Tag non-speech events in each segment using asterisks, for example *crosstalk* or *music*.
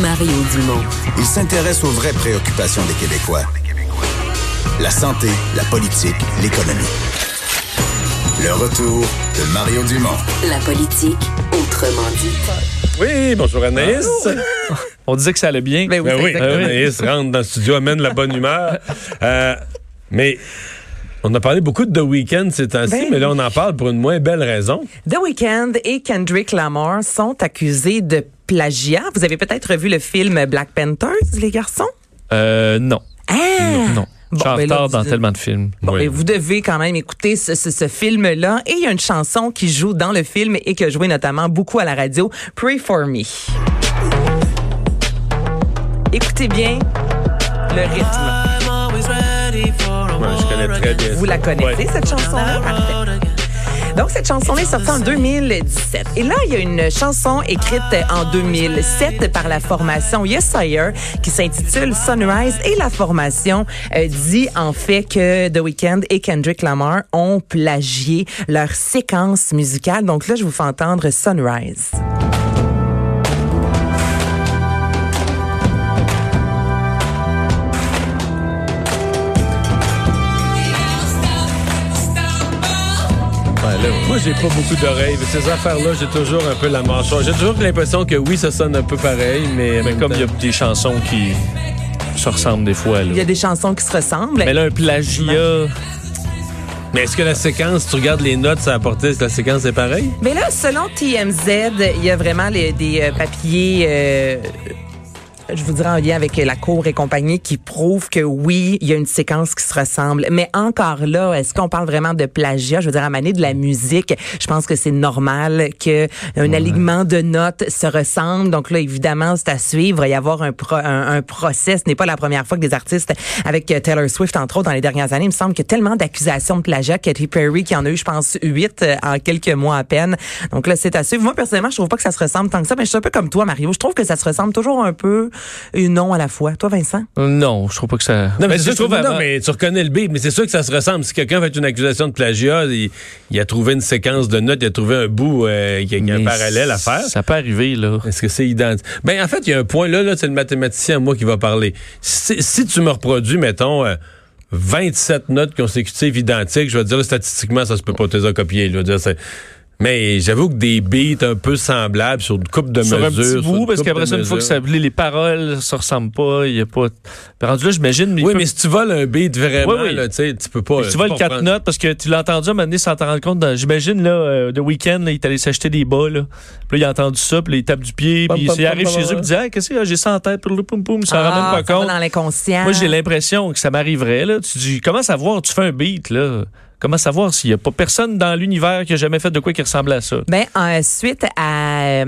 Mario Dumont. Il s'intéresse aux vraies préoccupations des Québécois. La santé, la politique, l'économie. Le retour de Mario Dumont. La politique, autrement dit. Oui, bonjour Anaïs. *laughs* On disait que ça allait bien. Ben oui, Ben oui, exactement. Anaïs rentre dans le studio, amène la bonne humeur. Euh, mais on a parlé beaucoup de The Weeknd ces temps-ci, Ben mais là, on en parle pour une moins belle raison. The Weeknd et Kendrick Lamar sont accusés de plagiat. Vous avez peut-être vu le film Black Panthers, les garçons? Euh, non. Ah! Non. Je suis Bon, en ben retard dans tellement de films. Bon, Oui. ben, vous devez quand même écouter ce, ce- ce film-là. Et il y a une chanson qui joue dans le film et qui a joué notamment beaucoup à la radio, Pray for Me. Écoutez bien le rythme. Ouais, je connais très bien. Vous la connaissez, Ouais. cette chanson-là? Parfait. Donc, cette chanson-là est sortie en 2017. Et là, il y a une chanson écrite en 2007 par la formation Yes Sire qui s'intitule Sunrise. Et la formation euh, dit en fait que The Weeknd et Kendrick Lamar ont plagié leur séquence musicale. Donc là, je vous fais entendre Sunrise. Là, moi, j'ai pas beaucoup d'oreilles. mais Ces affaires-là, j'ai toujours un peu la mâchoire. J'ai toujours l'impression que oui, ça sonne un peu pareil, mais. Mais comme il y a des chansons qui se ressemblent des fois. Là. Il y a des chansons qui se ressemblent. Mais là, un plagiat. Mais est-ce que la séquence, tu regardes les notes, ça apportait, est-ce que la séquence est pareille? Mais là, selon TMZ, il y a vraiment les- des euh, papiers, euh, je vous dirais en lien avec la cour et compagnie, qui prouvent que oui, il y a une séquence qui se ressemble. Mais encore là, est-ce qu'on parle vraiment de plagiat? Je veux dire, à manier de la musique, je pense que c'est normal que un alignement de notes se ressemble. Donc là, évidemment, c'est à suivre. Il va y avoir un, pro- un, un procès. Ce n'est pas la première fois que des artistes, avec Taylor Swift, entre autres, dans les dernières années, il me semble qu'il y a tellement d'accusations de plagiat. Katy Perry, qui en a eu, je pense, huit euh, en quelques mois à peine. Donc là, c'est à suivre. Moi, personnellement, je trouve pas que ça se ressemble tant que ça, mais je suis un peu comme toi, Mario. Je trouve que ça se ressemble toujours un peu et non à la fois. Toi, Vincent? Non, je trouve pas que ça. Non, mais, Ben, je trouve non, avant- mais tu reconnais le beat, mais c'est sûr que ça se ressemble. Si quelqu'un fait une accusation de plagiat, il, il a trouvé une séquence de notes, il a trouvé un bout euh, qui a, qui a un parallèle à faire. Ça peut arriver, là. Est-ce que c'est identique? Ben, en fait, il y a un point là, là c'est le mathématicien, moi, qui va parler. Si, si tu me reproduis, mettons, euh, 27 notes consécutives identiques, je vais te dire, là, statistiquement, ça se peut pas te les copier. Je veux dire, c'est- Mais j'avoue que des beats un peu semblables sur une coupe de Sur un mesures. petit sur bout, une parce coupe qu'après ça, une fois que ça, les, les paroles se ressemblent pas, il y a pas. Puis rendu là, j'imagine. Oui, peut- mais si tu voles un beat vraiment, Oui, oui. là, tu sais, tu peux pas. tu vas le peux pas 4 prendre- notes parce que tu l'as entendu à un moment donné sans t'en rendre compte. dans- J'imagine, là, euh, The Weeknd, là, il est allé s'acheter des bas, là. Puis là, il a entendu ça, puis là, il tape du pied, puis il arrive chez eux, puis il dit, ah, qu'est-ce que j'ai ça en tête, poum, poum, poum, s'en rend Ah, même pas ça compte. dans l'inconscient. Moi, j'ai l'impression que ça m'arriverait, là. Tu dis, comment savoir, tu fais un beat, là? Comment savoir s'il n'y a pas personne dans l'univers qui a jamais fait de quoi qui ressemble à ça? Ben, euh, suite à euh,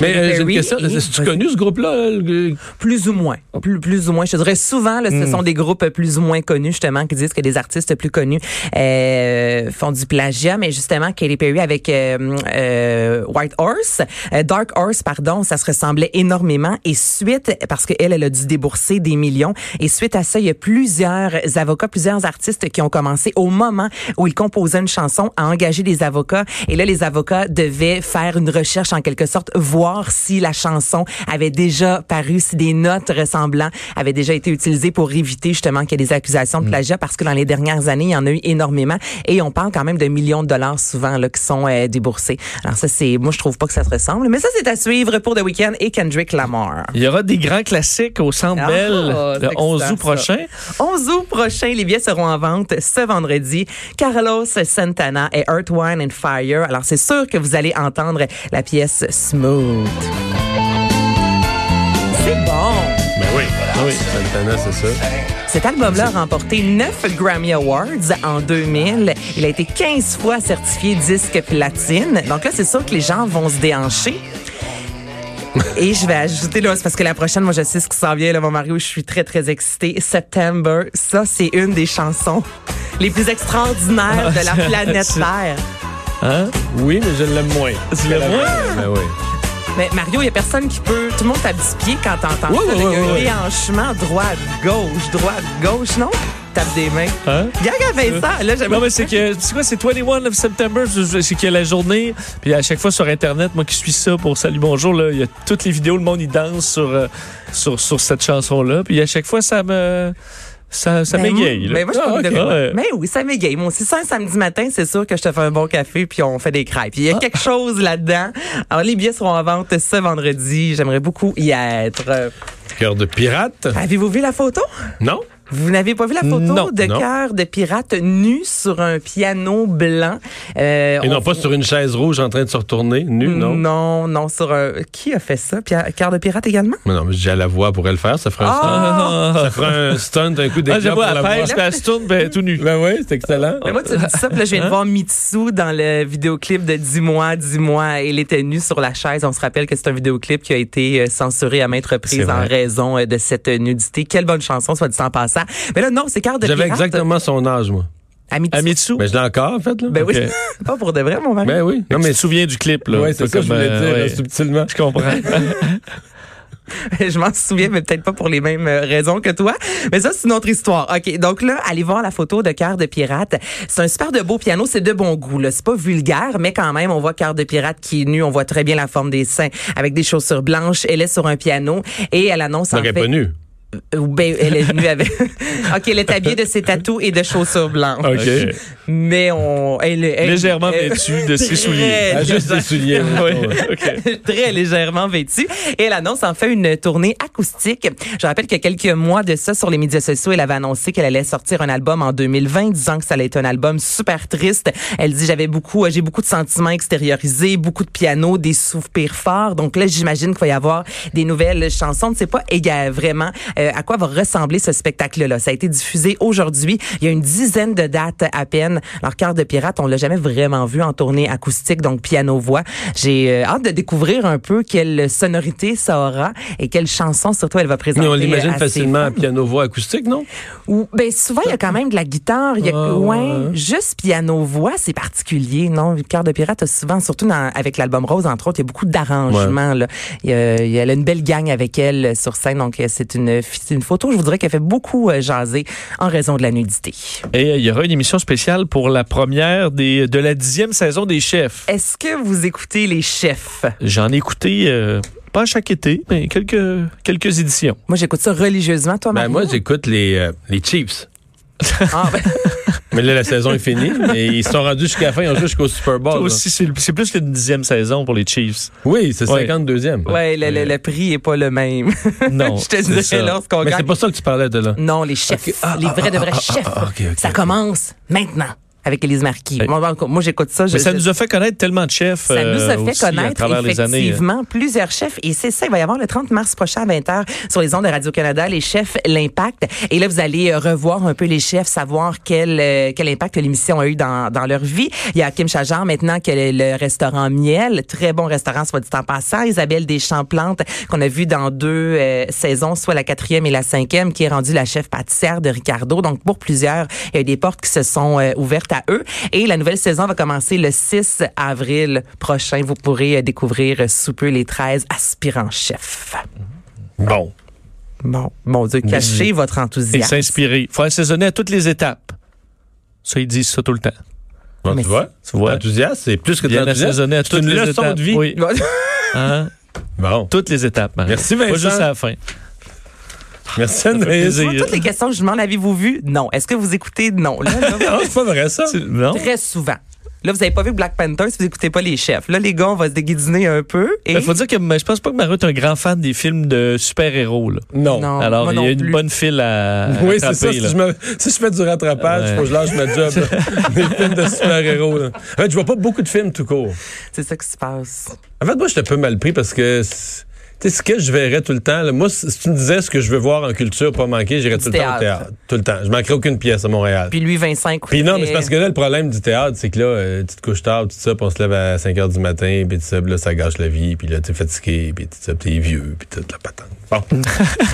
Mais Katy euh, j'ai une Perry, question. et- Est-ce que tu connu ce groupe-là? là, le- Plus ou moins. Plus, plus ou moins. Je te dirais souvent, là, Hmm. ce sont des groupes plus ou moins connus, justement, qui disent que des artistes plus connus euh, font du plagiat. Mais justement, Katy Perry avec euh, euh, White Horse, euh, Dark Horse, pardon, ça se ressemblait énormément. Et suite, parce qu'elle, elle a dû débourser des millions. Et suite à ça, il y a plusieurs avocats, plusieurs artistes qui ont commencé au moment où ils composaient une chanson à engager des avocats. Et là, les avocats devaient faire une recherche en quelque sorte, voir si la chanson avait déjà paru, si des notes ressemblant avaient déjà été utilisées pour éviter justement qu'il y ait des accusations de plagiat parce que dans les dernières années, il y en a eu énormément et on parle quand même de millions de dollars souvent là, qui sont euh, déboursés. Alors ça, c'est, moi, je trouve pas que ça se ressemble, mais ça, c'est à suivre pour The Weeknd et Kendrick Lamar. Il y aura des grands classiques au Centre Ah, Bell c'est le 11 excitant, août prochain. 11 août prochain, les billets seront en vente ce vendredi. Carlos Santana et Earth, Wine and Fire. Alors, c'est sûr que vous allez entendre la pièce Smooth. C'est bon. Ben oui. Oui, Santana, c'est ça. Cet album-là a remporté 9 Grammy Awards en 2000. Il a été 15 fois certifié disque platine. Donc là, c'est sûr que les gens vont se déhancher. Et je vais ajouter là, c'est parce que la prochaine, moi je sais ce qui s'en vient là, mon Mario, je suis très très excitée. September, ça c'est une des chansons les plus extraordinaires de la *laughs* planète Terre. Hein? Oui, mais je l'aime moins. Tu l'aimes moins? Ben oui. Mais Mario, il y a personne qui peut. Tout le monde tape du pied quand t'entends Oui, ça. oui, là, oui, il y a un oui. déhanchement droite, gauche, droite, gauche, non? tape des mains. Hein? Gag a fait ça. Là, j'aimerais Non, mais c'est que, c'est quoi, c'est 21 of September, c'est qu'il y a la journée, puis à chaque fois sur Internet, moi qui suis ça pour Salut Bonjour, là, il y a toutes les vidéos, le monde, il danse sur, euh, sur, sur cette chanson-là, puis à chaque fois, ça me, ça, ça Ben, m'égaye. Mais moi, je Ah, suis ok. de. Ouais. Mais oui, ça m'égaye. Moi aussi, ça, un samedi matin, c'est sûr que je te fais un bon café puis on fait des crêpes. Il y a quelque chose là-dedans. Alors, les billets seront en vente ce vendredi. J'aimerais beaucoup y être. Cœur de pirate? Avez-vous vu la photo? Non? Vous n'avez pas vu la photo Non, de cœur de pirate nu sur un piano blanc? Euh, Et on- non pas sur une chaise rouge en train de se retourner, nu, non? Non, non, sur un. Qui a fait ça? Pierre- Cœur de pirate également? Mais non, mais j'ai à la voix pour elle le faire, ça ferait un Ah! stunt. Ça ferait un stunt, un coup Ah, d'éclat j'avoue, pour à la voix. pêche, puis elle se tourne, ben, elle est tout nu. Ben oui, c'est excellent. Mais moi, tu dis ça, puis là, je viens de voir Mitsu dans le vidéoclip de 10 mois, 10 mois. Il était nu sur la chaise. On se rappelle que c'est un vidéoclip qui a été euh, censuré à maintes reprises en raison euh, de cette nudité. Quelle bonne chanson, soit dit en passant. Mais là, non, c'est Cœur de J'avais exactement son âge, moi. À Mitsu. À Mitsu? Ben, je l'ai encore, en fait, là. Ben oui. *laughs* Pas pour de vrai, mon mari. Ben oui. Non, mais mais tu te souviens du clip, là. Ouais, c'est ça que je voulais euh, dire, ouais. là, subtilement. Je comprends. *laughs* je m'en souviens, mais peut-être pas pour les mêmes euh, raisons que toi. Mais ça, c'est une autre histoire. OK, donc là, allez voir la photo de Cœur de Pirate. C'est un super de beau piano, c'est de bon goût. là. C'est pas vulgaire, mais quand même, on voit Cœur de Pirate qui est nu. On voit très bien la forme des seins avec des chaussures blanches. Elle est sur un piano et elle annonce en Donc, elle fait... est pas nue. Ben, elle est nue avec... *laughs* OK, elle est habillée de ses tatous et de chaussures blanches. OK. Mais on... Elle, elle- Légèrement elle- vêtue de ses souliers. Ah, juste des souliers. *laughs* Oui, Ouais. OK. très légèrement vêtue. Et elle annonce en fait une tournée acoustique. Je rappelle que quelques mois de ça, sur les médias sociaux, elle avait annoncé qu'elle allait sortir un album en 2020, disant que ça allait être un album super triste. Elle dit, j'avais beaucoup, euh, j'ai beaucoup de sentiments extériorisés, beaucoup de piano, des soupirs forts. Donc là, j'imagine qu'il va y avoir des nouvelles chansons. Sait pas éga- vraiment euh, à quoi va ressembler ce spectacle-là. Ça a été diffusé aujourd'hui. Il y a une dizaine de dates à peine. Alors, Cœur de pirate, on l'a jamais vraiment vu en tournée acoustique, donc piano-voix. J'ai euh, hâte de découvrir un peu quelle sonorité ça aura et quelle chanson surtout elle va présenter. Mais on l'imagine à ses facilement piano-voix acoustique, non? Ou ben souvent il y a quand même de la guitare, il y a Ah, ouais, ouais. juste piano voix, c'est particulier, non? Cœur de pirate a souvent surtout dans- avec l'album Rose entre autres, il y a beaucoup d'arrangements là. Il y a, il y a une belle gang avec elle euh, sur scène donc euh, c'est une c'est une photo, je vous dirais qu'elle fait beaucoup euh, jaser en raison de la nudité. Et euh, il y aura une émission spéciale pour la première des, de la dixième saison des chefs. Est-ce que vous écoutez les chefs? J'en ai écouté, euh, pas chaque été, mais quelques, quelques éditions. Moi j'écoute ça religieusement toi Ben, moi, j'écoute les, euh, les Chiefs. *laughs* Ah, ben, Mais là, la saison est finie. Mais ils sont rendus jusqu'à la fin. Ils ont joué jusqu'au Super Bowl. C'est plus qu'une dixième saison pour les Chiefs. Oui, c'est Ouais. 52e. ouais, le, le- le prix est pas le même. *laughs* Non, *laughs* je te dirais lorsqu'on Mais c'est pas ça que tu parlais de là. Non, les chefs. Ah, les vrais de vrais ah, chefs. ah, ça commence maintenant avec Élise Marquis. Moi, j'écoute ça. je- Mais ça nous a fait connaître tellement de chefs. ça nous a euh, fait aussi, connaître années. effectivement plusieurs chefs et c'est ça, il va y avoir le 30 mars prochain à 20h sur les ondes de Radio-Canada, les chefs, l'impact. Et là, vous allez euh, revoir un peu les chefs, savoir quel, euh, quel impact l'émission a eu dans, dans leur vie. Il y a Kim Chajar maintenant qui a le, le restaurant Miel, très bon restaurant, soit dit en passant. Isabelle Deschamps-Plante qu'on a vu dans deux euh, saisons, soit la quatrième et la cinquième, qui est rendue la chef pâtissière de Ricardo. Donc pour plusieurs, il y a eu des portes qui se sont euh, ouvertes à eux. Et la nouvelle saison va commencer le 6 avril prochain. Vous pourrez euh, découvrir euh, sous peu les 13 aspirants chefs. Bon. Bon, mon Dieu, cachez votre Et enthousiasme. s'inspirer. faut assaisonner à toutes les étapes. Ça, ils disent ça tout le temps. Bon, tu vois? Tu vois? Enthousiaste, c'est plus que assaisonné à C'est toutes une les leçon étapes. de vie. Oui. *laughs* Hein? Bon. Toutes les étapes, Marie. Merci, Pas Vincent. juste à la fin. *laughs* Merci, Anaïs. toutes les questions que je demande, avez-vous vu? Non. Est-ce que vous écoutez? Non. Là, là, *laughs* Non, c'est pas vrai, ça. Non? très souvent. Là, vous avez pas vu Black Panther si vous écoutez pas les chefs. Là, les gars, on va se déguisiner un peu. Et... Il faut dire que mais je pense pas que Mario est un grand fan des films de super-héros. là. Non. Non. Alors, il y a une plus. bonne file à, *laughs* Oui, c'est ça. Si je, me- si je fais du rattrapage, Ouais. faut que je lâche ma job. Des films de super-héros. là. En fait, je vois pas beaucoup de films tout court. C'est ça qui se passe. En fait, moi, j'étais un peu mal pris parce que, c'est- tu sais, ce que je verrais tout le temps, là, moi, si tu me disais ce que je veux voir en culture, pas manquer, j'irais tout le temps au théâtre. Tout le temps. Je manquerais aucune pièce à Montréal. Puis lui, Vincent, écoutez. Puis non, mais c'est parce que là, le problème du théâtre, c'est que là, euh, tu te couches tard, tout ça, puis on se lève à 5 heures du matin, puis tout ça, puis là, ça gâche la vie, puis là, t'es fatigué, puis tout ça, puis t'es vieux, puis toute la patente. Bon, *laughs*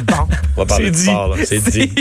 Bon. on va parler de dit. sport, là. C'est *laughs* dit.